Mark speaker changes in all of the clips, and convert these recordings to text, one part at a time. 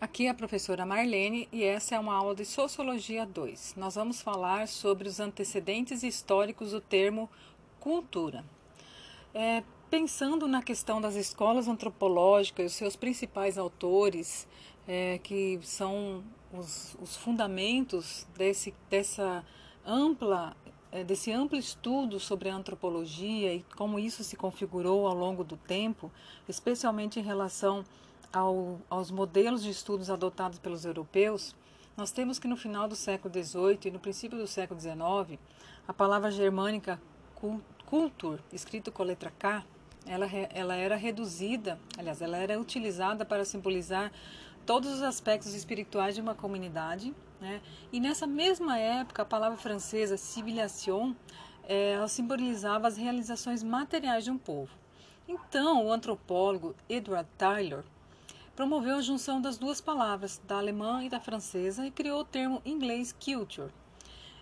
Speaker 1: Aqui é a professora Marlene e essa é uma aula de Sociologia 2. Nós vamos falar sobre os antecedentes históricos do termo cultura. É, pensando na questão das escolas antropológicas, os seus principais autores, é, que são os, os fundamentos desse, dessa ampla é, desse amplo estudo sobre a antropologia e como isso se configurou ao longo do tempo, especialmente em relação ao, aos modelos de estudos adotados pelos europeus, nós temos que no final do século XVIII e no princípio do século XIX, a palavra germânica cultur, escrito com a letra K, ela, ela era reduzida, aliás, ela era utilizada para simbolizar todos os aspectos espirituais de uma comunidade. Né? E nessa mesma época, a palavra francesa civilisation ela simbolizava as realizações materiais de um povo. Então, o antropólogo Edward Tyler promoveu a junção das duas palavras, da alemã e da francesa, e criou o termo inglês culture.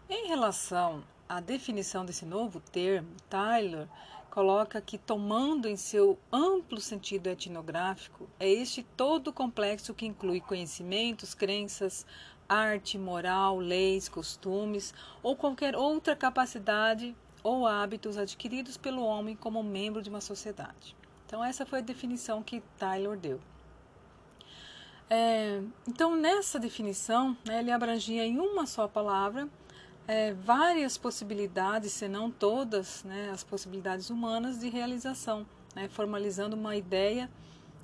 Speaker 1: Em relação à definição desse novo termo, Tyler coloca que, tomando em seu amplo sentido etnográfico, é este todo o complexo que inclui conhecimentos, crenças, arte, moral, leis, costumes ou qualquer outra capacidade ou hábitos adquiridos pelo homem como membro de uma sociedade. Então, essa foi a definição que Tyler deu. É, então, nessa definição, né, ele abrangia em uma só palavra é, várias possibilidades, se não todas, né, as possibilidades humanas de realização, né, formalizando uma ideia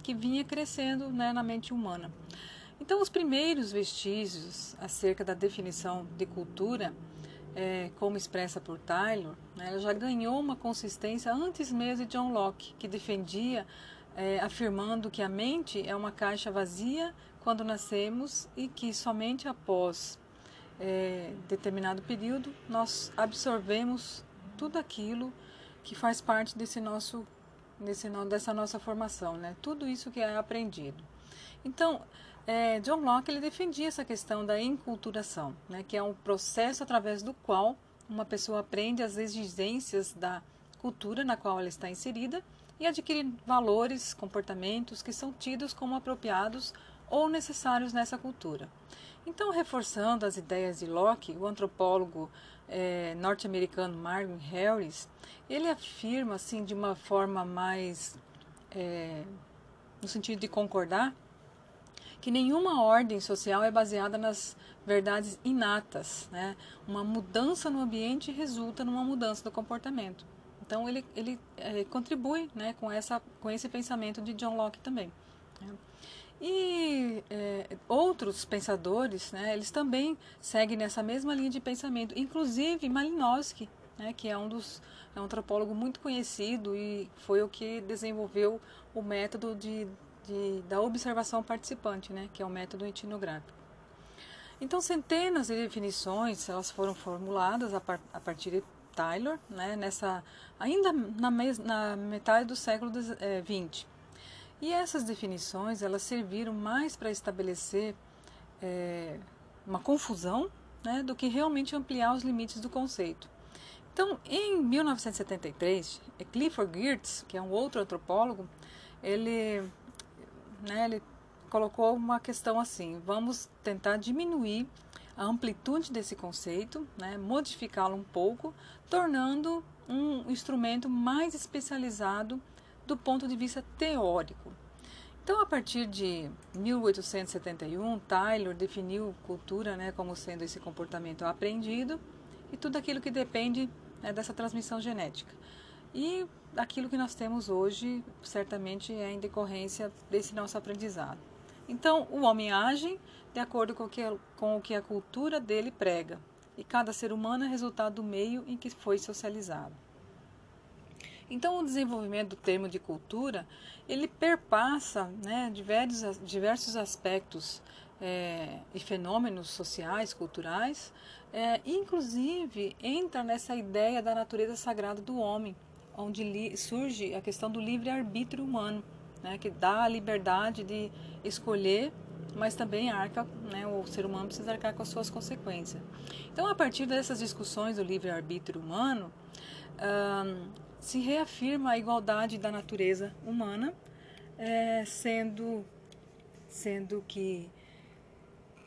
Speaker 1: que vinha crescendo né, na mente humana. Então, os primeiros vestígios acerca da definição de cultura, é, como expressa por Taylor, né, ela já ganhou uma consistência antes mesmo de John Locke, que defendia é, afirmando que a mente é uma caixa vazia quando nascemos e que somente após é, determinado período nós absorvemos tudo aquilo que faz parte desse nosso, desse, dessa nossa formação, né? tudo isso que é aprendido. Então, é, John Locke ele defendia essa questão da enculturação, né? que é um processo através do qual uma pessoa aprende as exigências da cultura na qual ela está inserida e adquirir valores, comportamentos que são tidos como apropriados ou necessários nessa cultura. Então, reforçando as ideias de Locke, o antropólogo é, norte-americano Marvin Harris, ele afirma, assim, de uma forma mais, é, no sentido de concordar, que nenhuma ordem social é baseada nas verdades inatas. Né? Uma mudança no ambiente resulta numa mudança do comportamento. Então ele, ele é, contribui né, com, essa, com esse pensamento de John Locke também. Né? E é, outros pensadores, né, eles também seguem nessa mesma linha de pensamento, inclusive Malinowski, né, que é um dos é um antropólogo muito conhecido e foi o que desenvolveu o método de, de da observação participante, né, que é o método etnográfico. Então, centenas de definições elas foram formuladas a, par, a partir Taylor, né, nessa, ainda na, na metade do século XX. Eh, e essas definições elas serviram mais para estabelecer é, uma confusão né, do que realmente ampliar os limites do conceito. Então, em 1973, Clifford Geertz, que é um outro antropólogo, ele, né, ele colocou uma questão assim: vamos tentar diminuir a amplitude desse conceito, né, modificá-lo um pouco, tornando um instrumento mais especializado do ponto de vista teórico. Então, a partir de 1871, Taylor definiu cultura né, como sendo esse comportamento aprendido e tudo aquilo que depende né, dessa transmissão genética. E aquilo que nós temos hoje, certamente, é em decorrência desse nosso aprendizado. Então, o homem age de acordo com o, que, com o que a cultura dele prega, e cada ser humano é resultado do meio em que foi socializado. Então, o desenvolvimento do termo de cultura, ele perpassa né, diversos, diversos aspectos é, e fenômenos sociais, culturais, é, inclusive entra nessa ideia da natureza sagrada do homem, onde surge a questão do livre-arbítrio humano né, que dá a liberdade de escolher, mas também arca, né, o ser humano precisa arcar com as suas consequências. Então, a partir dessas discussões do livre-arbítrio humano, se reafirma a igualdade da natureza humana, é, sendo, sendo que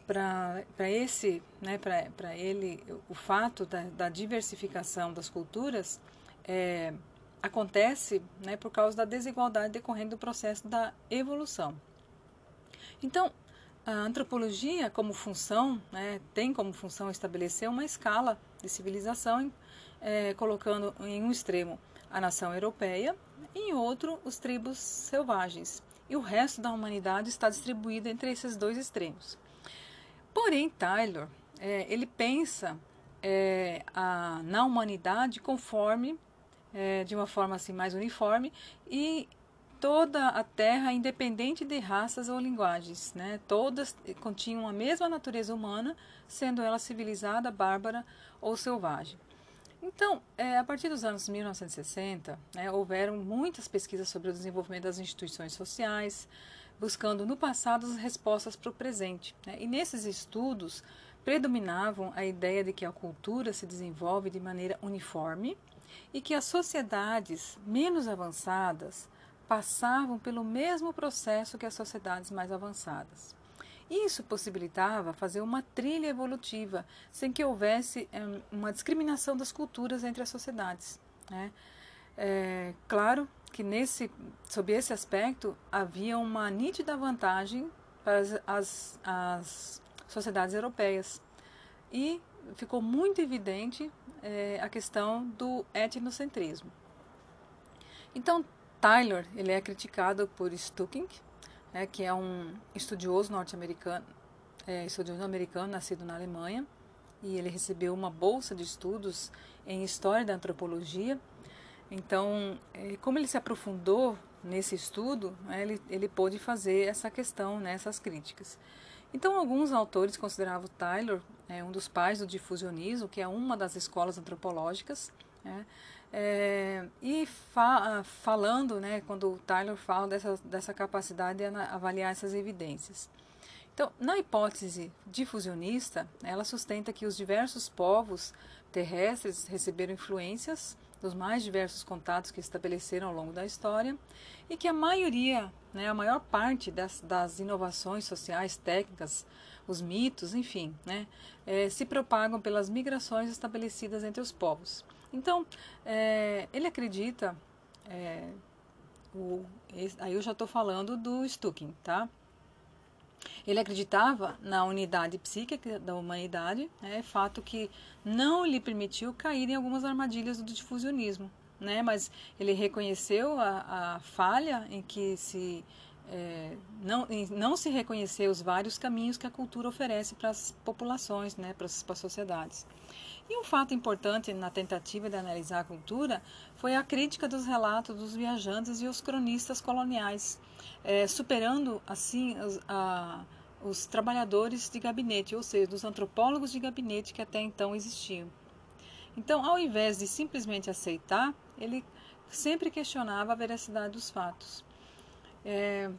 Speaker 1: para esse, né, para ele, o fato da, da, diversificação das culturas é, acontece né, por causa da desigualdade decorrente do processo da evolução. Então, a antropologia, como função, né, tem como função estabelecer uma escala de civilização, é, colocando em um extremo a nação europeia e em outro os tribos selvagens. E o resto da humanidade está distribuído entre esses dois extremos. Porém, Taylor, é, ele pensa é, a, na humanidade conforme, é, de uma forma assim mais uniforme, e toda a Terra, independente de raças ou linguagens, né? todas continham a mesma natureza humana, sendo ela civilizada, bárbara ou selvagem. Então, é, a partir dos anos 1960, né, houveram muitas pesquisas sobre o desenvolvimento das instituições sociais, buscando no passado as respostas para o presente. Né? E nesses estudos predominavam a ideia de que a cultura se desenvolve de maneira uniforme e que as sociedades menos avançadas passavam pelo mesmo processo que as sociedades mais avançadas. Isso possibilitava fazer uma trilha evolutiva sem que houvesse é, uma discriminação das culturas entre as sociedades. Né? É, claro que nesse, sob esse aspecto havia uma nítida vantagem para as, as, as sociedades europeias e ficou muito evidente é, a questão do etnocentrismo. Então Tyler ele é criticado por Stucking, né, que é um estudioso norte-americano, é, estudioso americano nascido na Alemanha, e ele recebeu uma bolsa de estudos em história da antropologia então, é, como ele se aprofundou nesse estudo, né, ele, ele pôde fazer essa questão, né, essas críticas. Então, alguns autores consideravam Taylor é, um dos pais do difusionismo, que é uma das escolas antropológicas, né, é, e fa falando, né, quando o Taylor fala dessa, dessa capacidade de avaliar essas evidências. Então, na hipótese difusionista, ela sustenta que os diversos povos terrestres receberam influências dos mais diversos contatos que estabeleceram ao longo da história e que a maioria, né, a maior parte das, das inovações sociais, técnicas, os mitos, enfim, né, é, se propagam pelas migrações estabelecidas entre os povos. Então, é, ele acredita, é, o, aí eu já estou falando do Stucking, tá? Ele acreditava na unidade psíquica da humanidade, né, fato que não lhe permitiu cair em algumas armadilhas do difusionismo. Né, mas ele reconheceu a, a falha em que se é, não, não se reconhecer os vários caminhos que a cultura oferece para as populações, né, para as, para as sociedades. E um fato importante na tentativa de analisar a cultura foi a crítica dos relatos dos viajantes e os cronistas coloniais, é, superando assim os, a, os trabalhadores de gabinete, ou seja, os antropólogos de gabinete que até então existiam. Então, ao invés de simplesmente aceitar, ele sempre questionava a veracidade dos fatos. É,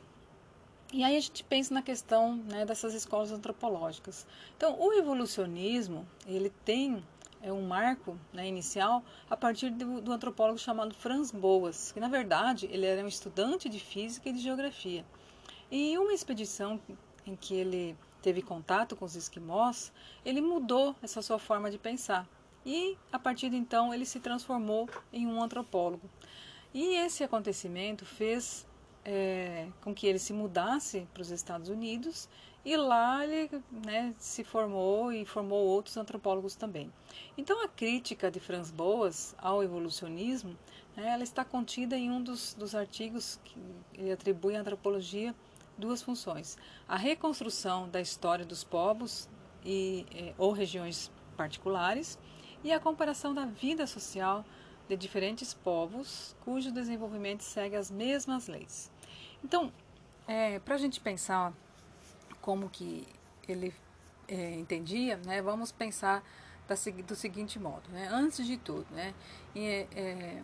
Speaker 1: e aí a gente pensa na questão né, dessas escolas antropológicas. Então, o evolucionismo ele tem é um marco né, inicial a partir do, do, antropólogo chamado Franz Boas, que na verdade ele era um estudante de física e de geografia. E uma expedição em que ele teve contato com os esquimós, ele mudou essa sua forma de pensar. E a partir de então ele se transformou em um antropólogo. E esse acontecimento fez é, com que ele se mudasse para os Estados Unidos e lá ele né, se formou e formou outros antropólogos também. Então a crítica de Franz Boas ao evolucionismo, né, ela está contida em um dos, dos artigos que ele atribui à antropologia duas funções: a reconstrução da história dos povos e eh, ou regiões particulares e a comparação da vida social de diferentes povos cujo desenvolvimento segue as mesmas leis. Então, é, para a gente pensar como que ele é, entendia, né, vamos pensar da, do seguinte modo. Né? Antes de tudo, né, e, é,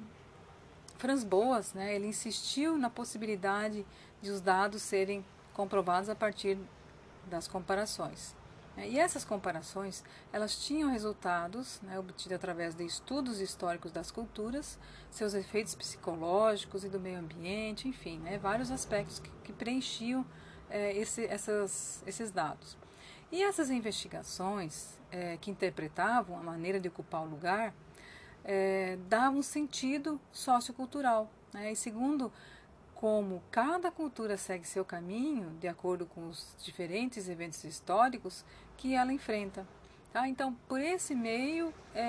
Speaker 1: Franz Boas né, ele insistiu na possibilidade de os dados serem comprovados a partir das comparações. E essas comparações, elas tinham resultados né, obtidos através de estudos históricos das culturas, seus efeitos psicológicos e do meio ambiente, enfim, né, vários aspectos que, que preenchiam é, esse, essas, esses dados. E essas investigações é, que interpretavam a maneira de ocupar o lugar é, davam sentido sociocultural. Né? E segundo como cada cultura segue seu caminho de acordo com os diferentes eventos históricos que ela enfrenta. Tá? Então, por esse meio, é,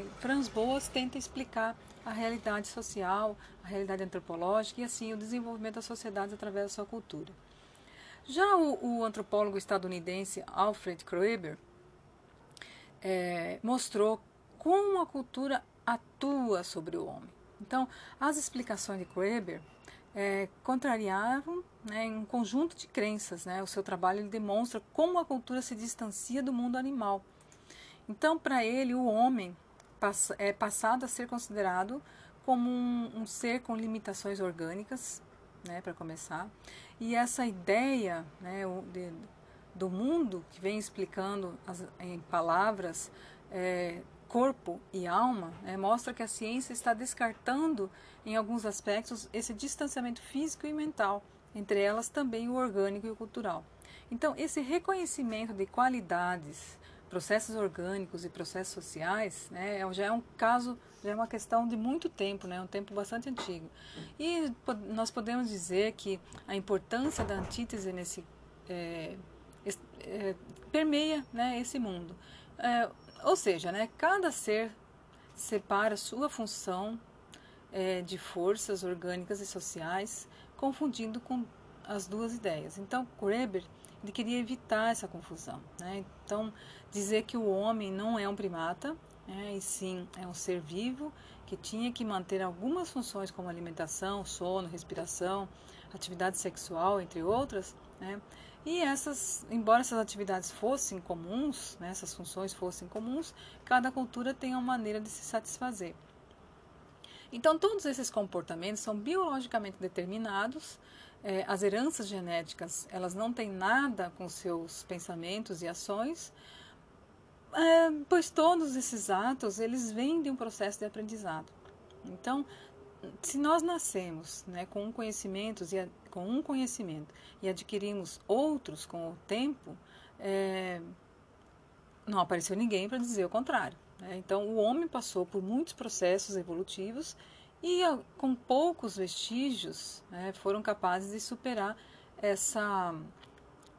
Speaker 1: é, Franz Boas tenta explicar a realidade social, a realidade antropológica e assim o desenvolvimento das sociedades através da sua cultura. Já o, o antropólogo estadunidense Alfred Kroeber é, mostrou como a cultura atua sobre o homem. Então, as explicações de Kroeber é, contrariavam né, um conjunto de crenças. Né? O seu trabalho demonstra como a cultura se distancia do mundo animal. Então, para ele, o homem passa, é passado a ser considerado como um, um ser com limitações orgânicas, né, para começar. E essa ideia né, de, do mundo, que vem explicando as, em palavras é, corpo e alma, né, mostra que a ciência está descartando, em alguns aspectos, esse distanciamento físico e mental, entre elas também o orgânico e o cultural. Então, esse reconhecimento de qualidades, processos orgânicos e processos sociais, né, é já é um caso, já é uma questão de muito tempo, né, um tempo bastante antigo. E nós podemos dizer que a importância da antítese nesse é, é, permeia né, esse mundo. É, ou seja, né, cada ser separa sua função é, de forças orgânicas e sociais, confundindo com as duas ideias. Então, Kreber ele queria evitar essa confusão. Né? Então, dizer que o homem não é um primata, né, e sim é um ser vivo que tinha que manter algumas funções como alimentação, sono, respiração, atividade sexual, entre outras, né? E essas, embora essas atividades fossem comuns, né, essas funções fossem comuns, cada cultura tem uma maneira de se satisfazer. Então, todos esses comportamentos são biologicamente determinados. É, as heranças genéticas, elas não têm nada com seus pensamentos e ações, é, pois todos esses atos, eles vêm de um processo de aprendizado. Então, se nós nascemos né, com um conhecimento e com um conhecimento e adquirimos outros com o tempo, é, não apareceu ninguém para dizer o contrário. Né? Então, o homem passou por muitos processos evolutivos e, com poucos vestígios, né, foram capazes de superar essa.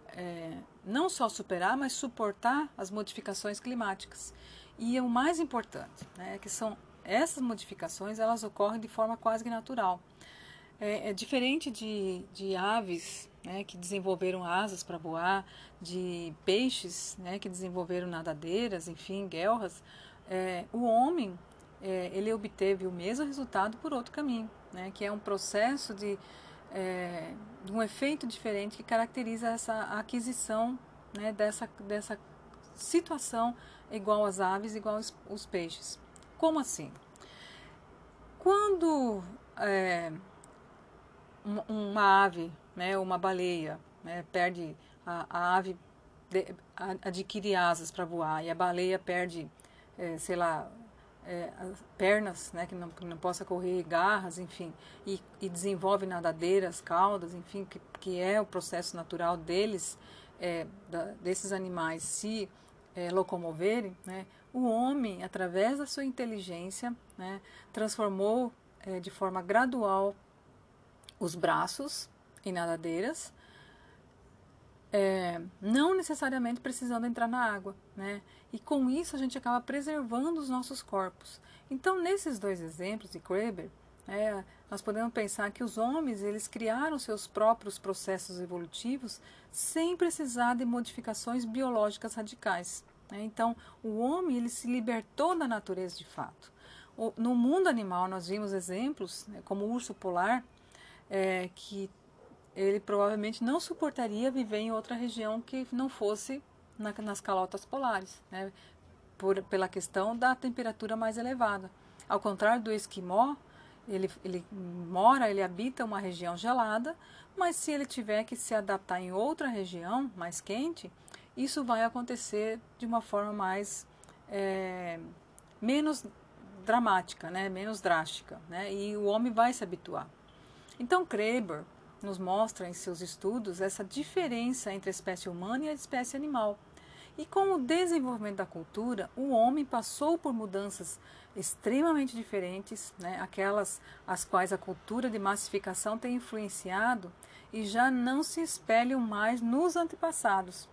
Speaker 1: É, não só superar, mas suportar as modificações climáticas. E o mais importante, né, que são essas modificações elas ocorrem de forma quase que natural. É, é diferente de, de aves né, que desenvolveram asas para voar, de peixes né, que desenvolveram nadadeiras, enfim, guelras. É, o homem é, ele obteve o mesmo resultado por outro caminho, né, que é um processo de, é, um efeito diferente que caracteriza essa aquisição né, dessa, dessa situação igual às aves, igual aos, aos peixes. Como assim? Quando é, uma ave, né, uma baleia, né, perde a, a ave de, a, adquire asas para voar e a baleia perde, é, sei lá, é, pernas, né, que não, que não possa correr, garras, enfim, e, e desenvolve nadadeiras, caudas, enfim, que, que é o processo natural deles, é, da, desses animais se é, locomoverem, né, o homem, através da sua inteligência, né, transformou é, de forma gradual os braços em nadadeiras, é, não necessariamente precisando entrar na água, né? E com isso a gente acaba preservando os nossos corpos. Então, nesses dois exemplos de Kreber, é, nós podemos pensar que os homens eles criaram seus próprios processos evolutivos sem precisar de modificações biológicas radicais. Né? Então, o homem ele se libertou da natureza de fato. O, no mundo animal, nós vimos exemplos, né, como o urso polar, é, que ele provavelmente não suportaria viver em outra região que não fosse na, nas calotas polares, né, por, pela questão da temperatura mais elevada. Ao contrário do esquimó, ele, ele mora, ele habita uma região gelada, mas se ele tiver que se adaptar em outra região mais quente, isso vai acontecer de uma forma mais é, menos dramática, né, menos drástica, né, e o homem vai se habituar. Então Kreber nos mostra em seus estudos essa diferença entre a espécie humana e a espécie animal. E com o desenvolvimento da cultura, o homem passou por mudanças extremamente diferentes, né, aquelas as quais a cultura de massificação tem influenciado e já não se espelham mais nos antepassados.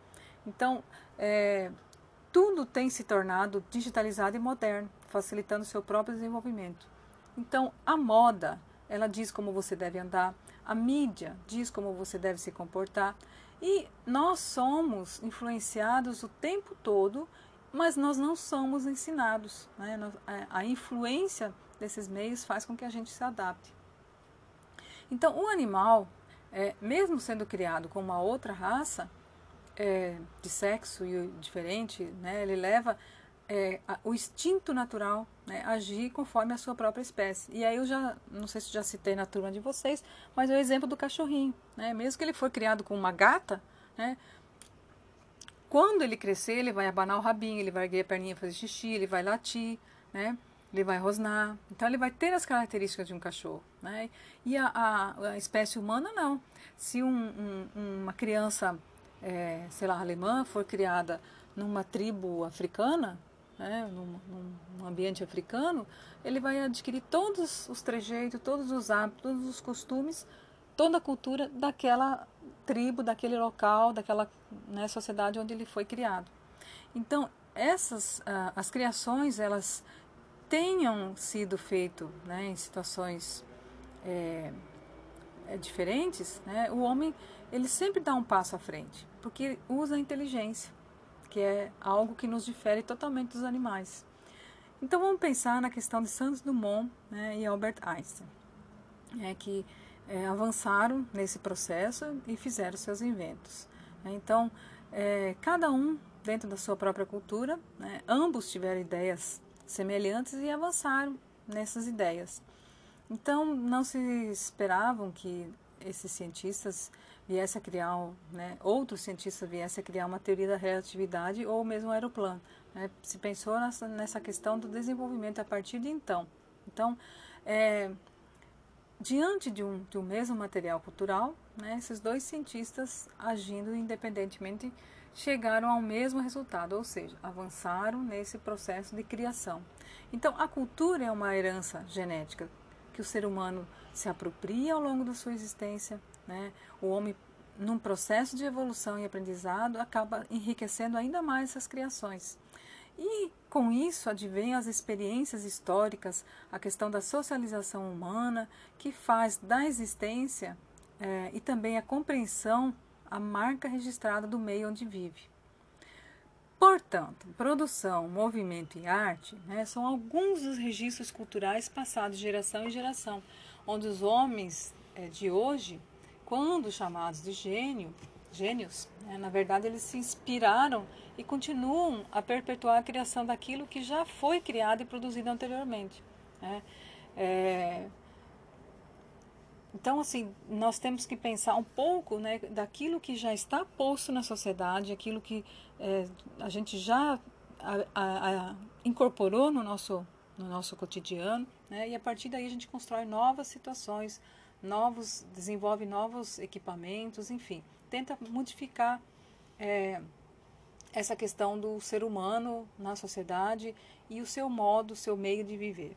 Speaker 1: Então, é, tudo tem se tornado digitalizado e moderno, facilitando seu próprio desenvolvimento. Então, a moda, ela diz como você deve andar, a mídia diz como você deve se comportar, e nós somos influenciados o tempo todo, mas nós não somos ensinados. Né? A influência desses meios faz com que a gente se adapte. Então, o animal, é, mesmo sendo criado com uma outra raça, é, de sexo diferente, né, ele leva é, o instinto natural né, agir conforme a sua própria espécie. E aí eu já, não sei se já citei na turma de vocês, mas é o exemplo do cachorrinho. Né? Mesmo que ele for criado com uma gata, né, quando ele crescer, ele vai abanar o rabinho, ele vai erguer a perninha fazer xixi, ele vai latir, né? ele vai rosnar. Então ele vai ter as características de um cachorro. Né? E a, a, a espécie humana não. Se um, um, uma criança é, sei lá, alemã for criada numa tribo africana, né, num, num, ambiente africano, ele vai adquirir todos os trejeitos, todos os hábitos, todos os costumes, toda a cultura daquela tribo, daquele local, daquela né, sociedade onde ele foi criado. Então, essas ah, as criações, elas tenham sido feitas né, em situações é, diferentes, né, o homem ele sempre dá um passo à frente porque usa a inteligência, que é algo que nos difere totalmente dos animais. Então vamos pensar na questão de Santos Dumont né, e Albert Einstein, é, que é, avançaram nesse processo e fizeram seus inventos. Né. Então, é, cada um dentro da sua própria cultura, né, ambos tiveram ideias semelhantes e avançaram nessas ideias. Então, não se esperavam que esses cientistas viesse a criar, né, outros cientistas viessem a criar uma teoria da relatividade ou mesmo um aeroplano. Né? Se pensou nessa, nessa questão do desenvolvimento a partir de então. Então, é, diante de um, de um mesmo material cultural, né, esses dois cientistas agindo independentemente chegaram ao mesmo resultado, ou seja, avançaram nesse processo de criação. Então, a cultura é uma herança genética que o ser humano se apropria ao longo da sua existência. Né? O homem, num processo de evolução e aprendizado, acaba enriquecendo ainda mais essas criações. E com isso advém as experiências históricas, a questão da socialização humana, que faz da existência é, e também a compreensão a marca registrada do meio onde vive. Portanto, produção, movimento e arte né, são alguns dos registros culturais passados de geração em geração, onde os homens é, de hoje, quando chamados de gênio, gênios, né, na verdade eles se inspiraram e continuam a perpetuar a criação daquilo que já foi criado e produzido anteriormente. Né. É, então, assim, nós temos que pensar um pouco né, daquilo que já está posto na sociedade, aquilo que é, a gente já a, a, a, incorporou no nosso, no nosso cotidiano, né, e a partir daí a gente constrói novas situações, novos, desenvolve novos equipamentos, enfim, tenta modificar é, essa questão do ser humano na sociedade e o seu modo, o seu meio de viver.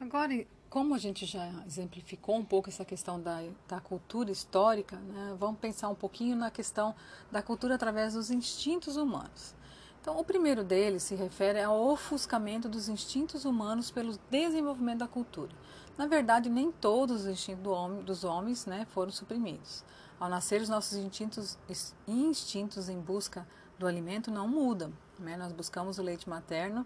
Speaker 1: Agora, como a gente já exemplificou um pouco essa questão da, da cultura histórica, né, vamos pensar um pouquinho na questão da cultura através dos instintos humanos. Então, o primeiro deles se refere ao ofuscamento dos instintos humanos pelo desenvolvimento da cultura. Na verdade, nem todos os instintos do homem, dos homens né, foram suprimidos. Ao nascer, os nossos instintos, instintos em busca do alimento não mudam. Né? Nós buscamos o leite materno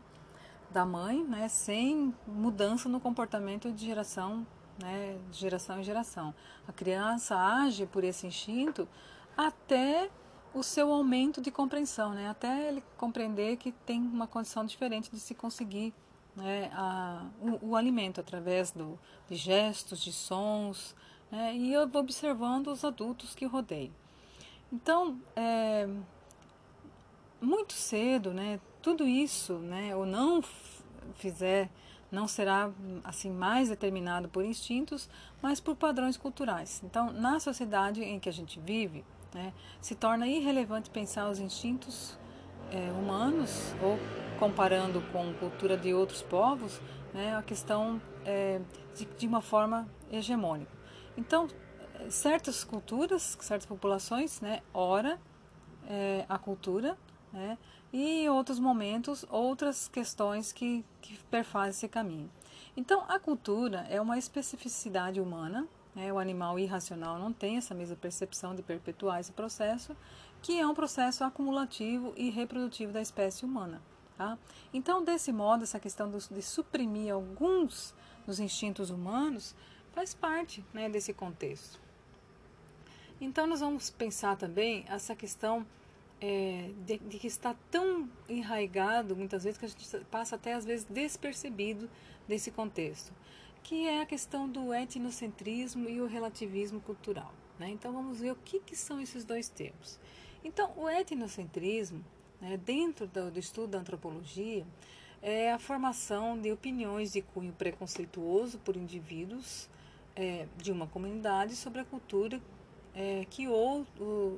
Speaker 1: da mãe, né, sem mudança no comportamento de geração, né, de geração em geração. A criança age por esse instinto até o seu aumento de compreensão, né, até ele compreender que tem uma condição diferente de se conseguir né, a, o, o, alimento através do, de gestos, de sons, né, e eu vou observando os adultos que rodeiam. Então, é, muito cedo, né, tudo isso, né, ou não fizer, não será assim mais determinado por instintos, mas por padrões culturais. Então, na sociedade em que a gente vive, né, se torna irrelevante pensar os instintos é, humanos ou comparando com cultura de outros povos, né, a questão é, de, de uma forma hegemônica. Então, certas culturas, certas populações, né, ora é, a cultura, né, e em outros momentos outras questões que, que perfazem esse caminho. Então, a cultura é uma especificidade humana, né, o animal irracional não tem essa mesma percepção de perpetuar esse processo, que é um processo acumulativo e reprodutivo da espécie humana. Tá? Então, desse modo, essa questão de suprimir alguns dos instintos humanos faz parte né, desse contexto. Então, nós vamos pensar também essa questão é, de, de, que está tão enraigado, muitas vezes, que a gente passa até às vezes despercebido desse contexto, que é a questão do etnocentrismo e o relativismo cultural. Né? Então, vamos ver o que, que são esses dois termos. Então, o etnocentrismo, né, dentro do, do estudo da antropologia, é a formação de opiniões de cunho preconceituoso por indivíduos é, de uma comunidade sobre a cultura é, que ou,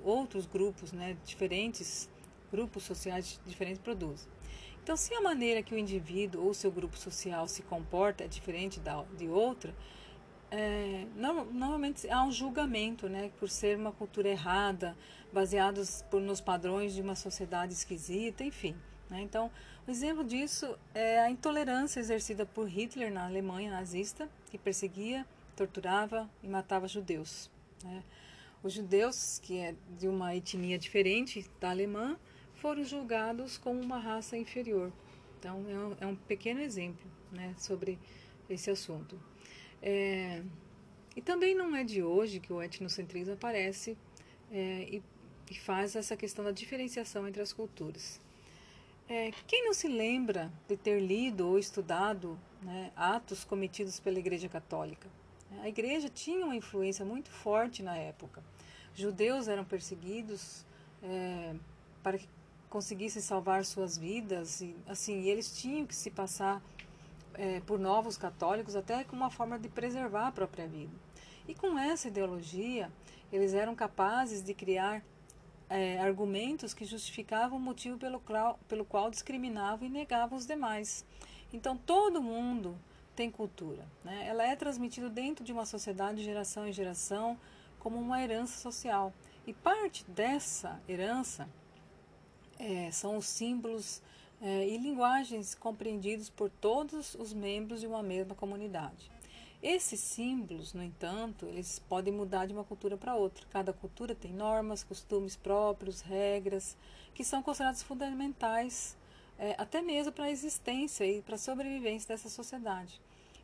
Speaker 1: outros grupos, né, diferentes grupos sociais diferentes produzem. Então, se a maneira que o indivíduo ou seu grupo social se comporta é diferente da, de outra, é, normalmente há um julgamento, né, por ser uma cultura errada, baseados por, nos padrões de uma sociedade esquisita, enfim. Né? Então, o exemplo disso é a intolerância exercida por Hitler na Alemanha nazista, que perseguia, torturava e matava judeus. Né? Os judeus, que é de uma etnia diferente da alemã, foram julgados como uma raça inferior. Então, é um, é um pequeno exemplo né, sobre esse assunto. É, e também não é de hoje que o etnocentrismo aparece é, e, e, faz essa questão da diferenciação entre as culturas. É, quem não se lembra de ter lido ou estudado né, atos cometidos pela Igreja Católica? A igreja tinha uma influência muito forte na época. Judeus eram perseguidos é, para que conseguissem salvar suas vidas e assim eles tinham que se passar é, por novos católicos até como uma forma de preservar a própria vida. E com essa ideologia eles eram capazes de criar é, argumentos que justificavam o motivo pelo pelo qual discriminavam e negavam os demais. Então todo mundo tem cultura. Né? Ela é transmitida dentro de uma sociedade de geração em geração como uma herança social. E parte dessa herança é, são os símbolos é, e linguagens compreendidos por todos os membros de uma mesma comunidade. Esses símbolos, no entanto, eles podem mudar de uma cultura para outra. Cada cultura tem normas, costumes próprios, regras, que são considerados fundamentais é, até mesmo para a existência e para a sobrevivência dessa sociedade.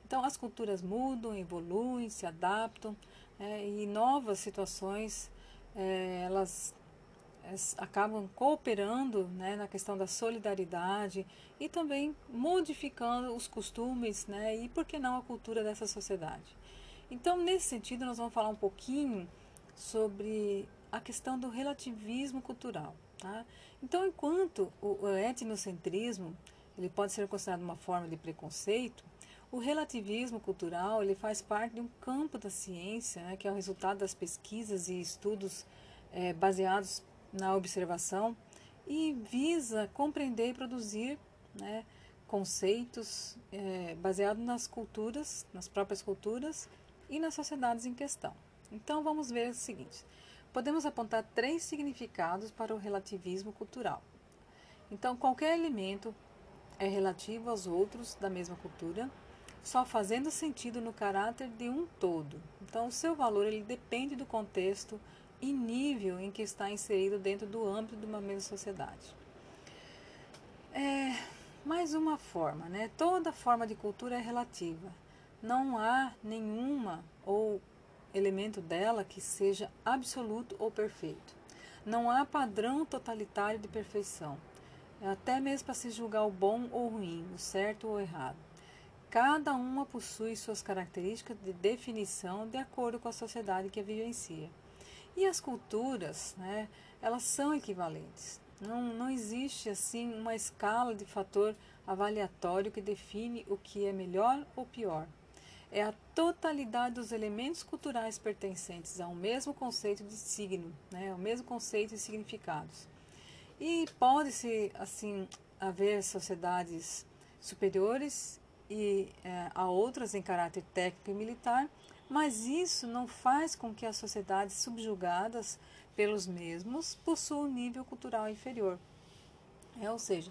Speaker 1: Então, as culturas mudam, evoluem, se adaptam é, e novas situações é, elas acabam cooperando né, na questão da solidariedade e também modificando os costumes né, e, por que não, a cultura dessa sociedade. Então, nesse sentido, nós vamos falar um pouquinho sobre a questão do relativismo cultural. Tá? Então, enquanto o etnocentrismo ele pode ser considerado uma forma de preconceito, o relativismo cultural ele faz parte de um campo da ciência, né, que é o resultado das pesquisas e estudos é, baseados na observação e visa compreender e produzir né, conceitos é, baseados nas culturas, nas próprias culturas e nas sociedades em questão. Então vamos ver o seguinte: podemos apontar três significados para o relativismo cultural. Então, qualquer elemento é relativo aos outros da mesma cultura só fazendo sentido no caráter de um todo. Então, o seu valor ele depende do contexto e nível em que está inserido dentro do âmbito de uma mesma sociedade. É mais uma forma, né? Toda forma de cultura é relativa. Não há nenhuma ou elemento dela que seja absoluto ou perfeito. Não há padrão totalitário de perfeição, até mesmo para se julgar o bom ou ruim, o certo ou errado. Cada uma possui suas características de definição de acordo com a sociedade que a vivencia. E as culturas, né, elas são equivalentes. Não, não existe assim uma escala de fator avaliatório que define o que é melhor ou pior. é a totalidade dos elementos culturais pertencentes ao mesmo conceito de signo, né, ao mesmo conceito de significados. E pode-se, assim, haver sociedades superiores e é, a outras em caráter técnico e militar, mas isso não faz com que as sociedades subjugadas pelos mesmos possuam um nível cultural inferior. É, ou seja,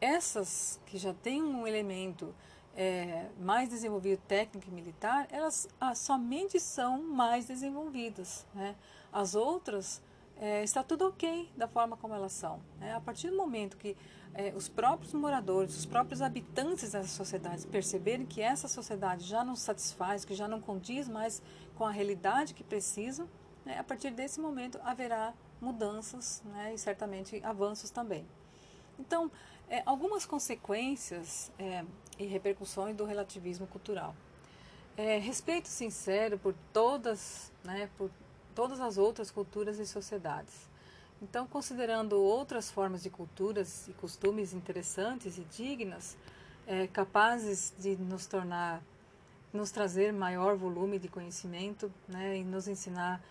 Speaker 1: essas que já têm um elemento é, mais desenvolvido técnico e militar, elas ah, somente são mais desenvolvidas. Né? As outras é, está tudo ok da forma como elas são. Né? A partir do momento que é, os próprios moradores, os próprios habitantes dessas sociedades perceberem que essa sociedade já não satisfaz, que já não condiz mais com a realidade que precisam, né? a partir desse momento haverá mudanças né? e certamente avanços também. Então, é, algumas consequências é, e repercussões do relativismo cultural. É, respeito sincero por todas, né, por todas as outras culturas e sociedades. Então, considerando outras formas de culturas e costumes interessantes e dignas, é, capazes de nos tornar, nos trazer maior volume de conhecimento né, e nos ensinar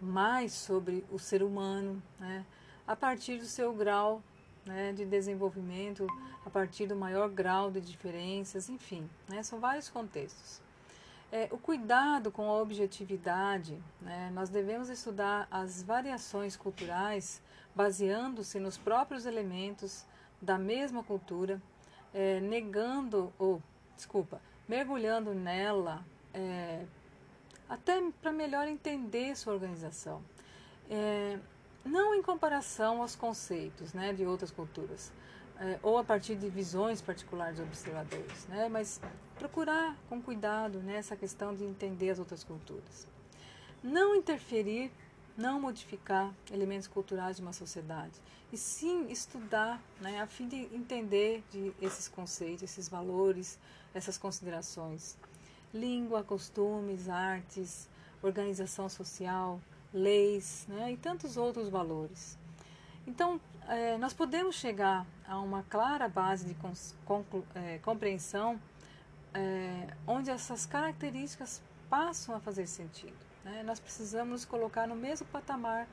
Speaker 1: mais sobre o ser humano, né, a partir do seu grau né, de desenvolvimento, a partir do maior grau de diferenças, enfim, né, são vários contextos. É, o cuidado com a objetividade, né, nós devemos estudar as variações culturais baseando-se nos próprios elementos da mesma cultura, é, negando, ou, desculpa, mergulhando nela, é, até para melhor entender sua organização. É, não em comparação aos conceitos né, de outras culturas, é, ou a partir de visões particulares dos observadores, né, mas procurar com cuidado nessa né, questão de entender as outras culturas. Não interferir, não modificar elementos culturais de uma sociedade, e sim estudar né, a fim de entender de esses conceitos, esses valores, essas considerações. Língua, costumes, artes, organização social, leis né, e tantos outros valores. Então, é, nós podemos chegar a uma clara base de é, compreensão é, onde essas características passam a fazer sentido. Né? Nós precisamos nos colocar no mesmo patamar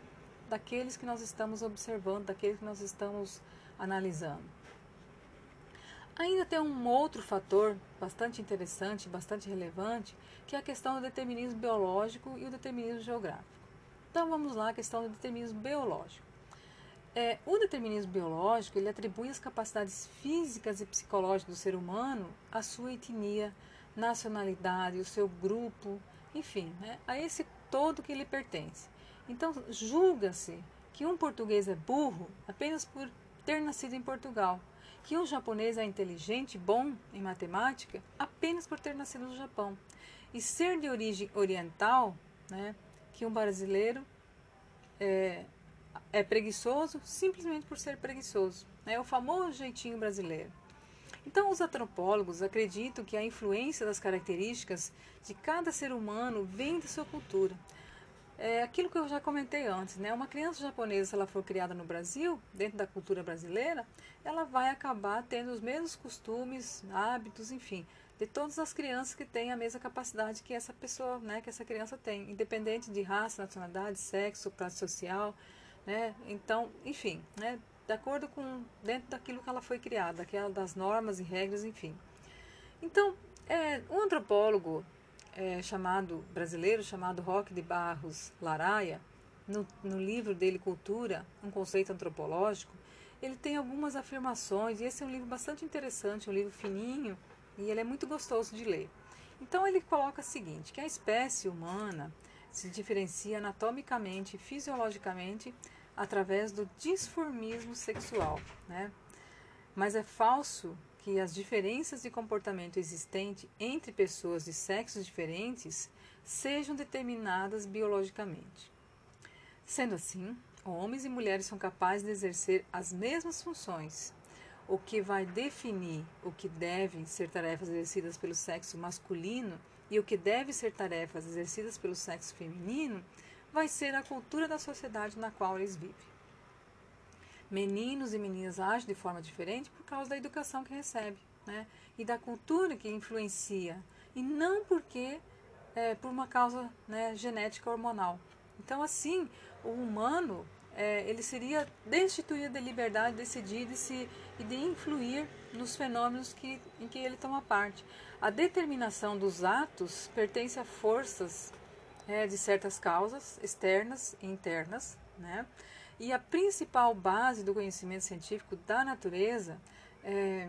Speaker 1: daqueles que nós estamos observando, daqueles que nós estamos analisando. Ainda tem um outro fator bastante interessante, bastante relevante, que é a questão do determinismo biológico e o determinismo geográfico. Então vamos lá, a questão do determinismo biológico. É, o determinismo biológico ele atribui as capacidades físicas e psicológicas do ser humano à sua etnia, nacionalidade, o seu grupo, enfim, né, a esse todo que lhe pertence. Então julga-se que um português é burro apenas por ter nascido em Portugal, que um japonês é inteligente, bom em matemática, apenas por ter nascido no Japão, e ser de origem oriental, né, que um brasileiro é, é preguiçoso simplesmente por ser preguiçoso. É né? o famoso jeitinho brasileiro. Então, os antropólogos acreditam que a influência das características de cada ser humano vem da sua cultura. É aquilo que eu já comentei antes, né? Uma criança japonesa, se ela for criada no Brasil, dentro da cultura brasileira, ela vai acabar tendo os mesmos costumes, hábitos, enfim, de todas as crianças que têm a mesma capacidade que essa pessoa, né, que essa criança tem, independente de raça, nacionalidade, sexo, classe social, né? Então, enfim, né, de acordo com dentro daquilo que ela foi criada, aquela das normas e regras, enfim. Então, é, um antropólogo é, chamado brasileiro chamado Roque de Barros Laraia, no, no livro dele Cultura, um conceito antropológico, ele tem algumas afirmações e esse é um livro bastante interessante, um livro fininho e ele é muito gostoso de ler. Então ele coloca o seguinte, que a espécie humana se diferencia anatomicamente fisiologicamente através do disformismo sexual, né? Mas é falso que as diferenças de comportamento existente entre pessoas de sexos diferentes sejam determinadas biologicamente. Sendo assim, homens e mulheres são capazes de exercer as mesmas funções, o que vai definir o que devem ser tarefas exercidas pelo sexo masculino e o que deve ser tarefas exercidas pelo sexo feminino vai ser a cultura da sociedade na qual eles vivem. Meninos e meninas agem de forma diferente por causa da educação que recebe, né? E da cultura que influencia e não porque é, por uma causa né, genética hormonal. Então, assim, o humano é, ele seria destituído da liberdade de decidir de se, e de influir nos fenômenos que, em que ele toma parte. A determinação dos atos pertence a forças é, de certas causas externas e internas, né? E a principal base do conhecimento científico da natureza é,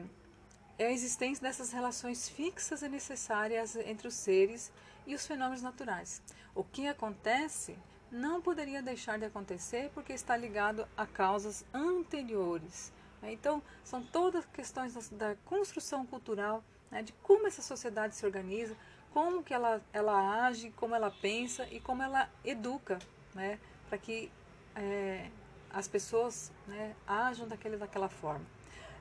Speaker 1: é a existência dessas relações fixas e necessárias entre os seres e os fenômenos naturais. O que acontece não poderia deixar de acontecer porque está ligado a causas anteriores. Né? Então, são todas questões da construção cultural, né, de como essa sociedade se organiza, como que ela, ela age, como ela pensa e como ela educa, né, para que é, as pessoas né, ajam daquele, daquela forma.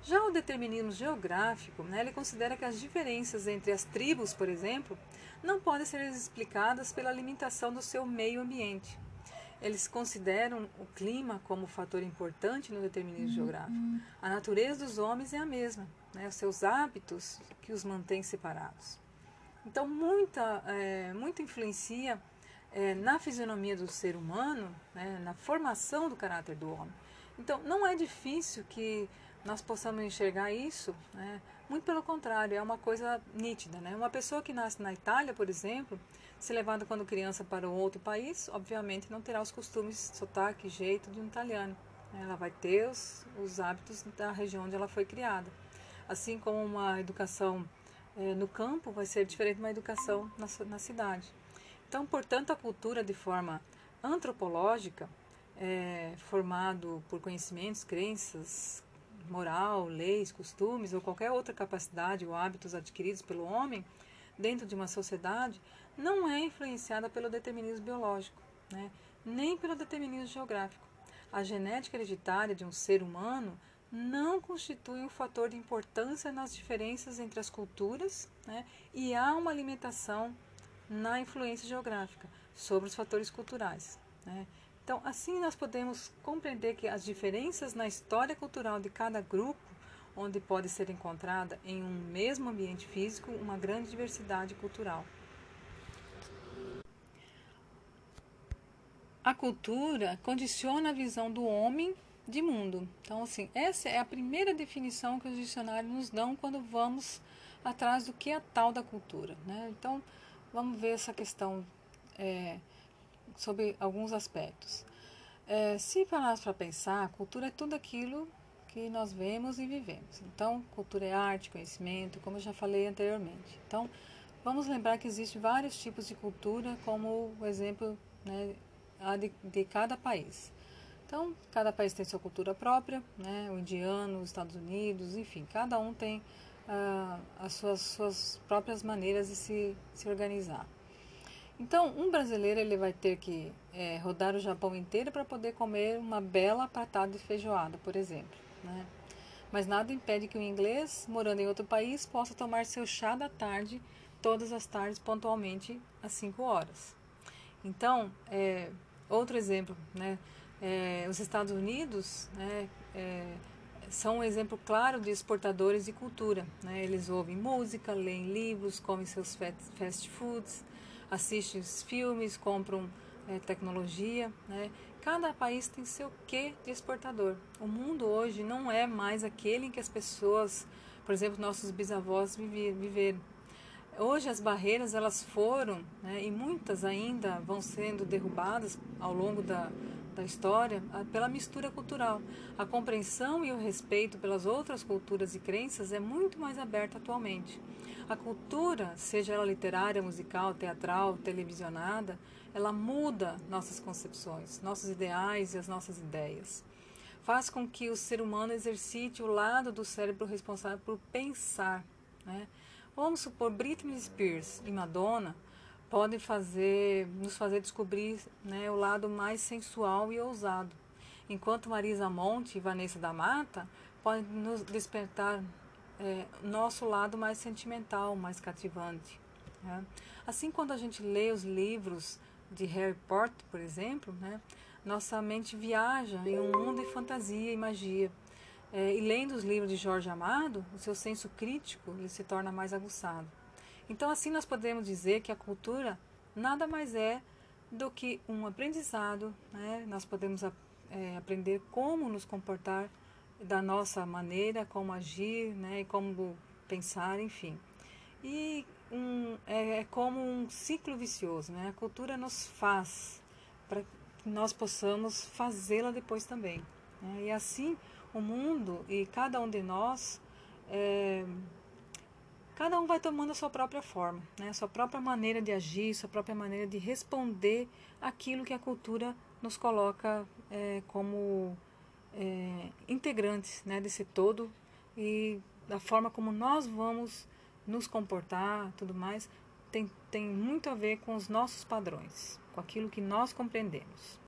Speaker 1: Já o determinismo geográfico, né, ele considera que as diferenças entre as tribos, por exemplo, não podem ser explicadas pela limitação do seu meio ambiente. Eles consideram o clima como fator importante no determinismo uhum. geográfico. A natureza dos homens é a mesma, né, os seus hábitos que os mantêm separados. Então, muita, é, muita influencia é, na fisionomia do ser humano, né, na formação do caráter do homem. Então, não é difícil que nós possamos enxergar isso, né? muito pelo contrário, é uma coisa nítida. Né? Uma pessoa que nasce na Itália, por exemplo, se levada quando criança para um outro país, obviamente não terá os costumes, sotaque, jeito de um italiano. Né? Ela vai ter os, os hábitos da região onde ela foi criada. Assim como uma educação no campo vai ser diferente de uma educação na, na cidade. Então, portanto, a cultura de forma antropológica, é, formado por conhecimentos, crenças, moral, leis, costumes ou qualquer outra capacidade ou hábitos adquiridos pelo homem dentro de uma sociedade, não é influenciada pelo determinismo biológico, né? nem pelo determinismo geográfico. A genética hereditária de um ser humano não constitui um fator de importância nas diferenças entre as culturas né? e há uma limitação na influência geográfica sobre os fatores culturais. Né? Então, assim nós podemos compreender que as diferenças na história cultural de cada grupo, onde pode ser encontrada em um mesmo ambiente físico uma grande diversidade cultural. A cultura condiciona a visão do homem de mundo. Então, assim, essa é a primeira definição que os dicionários nos dão quando vamos atrás do que é tal da cultura. Né? Então, vamos ver essa questão é, sobre alguns aspectos. É, se pararmos para pensar, cultura é tudo aquilo que nós vemos e vivemos. Então, cultura é arte, conhecimento, como eu já falei anteriormente. Então, vamos lembrar que existem vários tipos de cultura, como o exemplo né, de, de cada país. Então, cada país tem sua cultura própria, né? o indiano, os Estados Unidos, enfim, cada um tem ah, as suas, suas próprias maneiras de se, se organizar. Então, um brasileiro ele vai ter que é, rodar o Japão inteiro para poder comer uma bela patada de feijoada, por exemplo. Né? Mas nada impede que o inglês, morando em outro país, possa tomar seu chá da tarde todas as tardes, pontualmente às 5 horas. Então, é, outro exemplo, né? É, os Estados Unidos né, é, são um exemplo claro de exportadores de cultura. Né? Eles ouvem música, leem livros, comem seus fast foods, assistem filmes, compram é, tecnologia. Né? Cada país tem seu quê de exportador. O mundo hoje não é mais aquele em que as pessoas, por exemplo, nossos bisavós viveram. Hoje as barreiras elas foram né, e muitas ainda vão sendo derrubadas ao longo da, da história pela mistura cultural. A compreensão e o respeito pelas outras culturas e crenças é muito mais aberta atualmente. A cultura, seja ela literária, musical, teatral, televisionada, ela muda nossas concepções, nossos ideais e as nossas ideias. Faz com que o ser humano exercite o lado do cérebro responsável por pensar. Né? Vamos supor, Britney Spears e Madonna podem fazer, nos fazer descobrir né, o lado mais sensual e ousado, enquanto Marisa Monte e Vanessa da Mata podem nos despertar é, nosso lado mais sentimental, mais cativante. Né? Assim, quando a gente lê os livros de Harry Potter, por exemplo, né, nossa mente viaja em um mundo de fantasia e magia. É, e lendo os livros de Jorge Amado, o seu senso crítico ele se torna mais aguçado. Então, assim, nós podemos dizer que a cultura nada mais é do que um aprendizado, né? nós podemos é, aprender como nos comportar da nossa maneira, como agir, né? e como pensar, enfim. E um, é, é, como um ciclo vicioso, né? a cultura nos faz para que nós possamos fazê-la depois também. Né? E assim o mundo e cada um de nós é, cada um vai tomando a sua própria forma, né? a sua própria maneira de agir, sua própria maneira de responder aquilo que a cultura nos coloca é, como é, integrantes né, desse todo e da forma como nós vamos nos comportar, tudo mais, tem, tem muito a ver com os nossos padrões, com aquilo que nós compreendemos.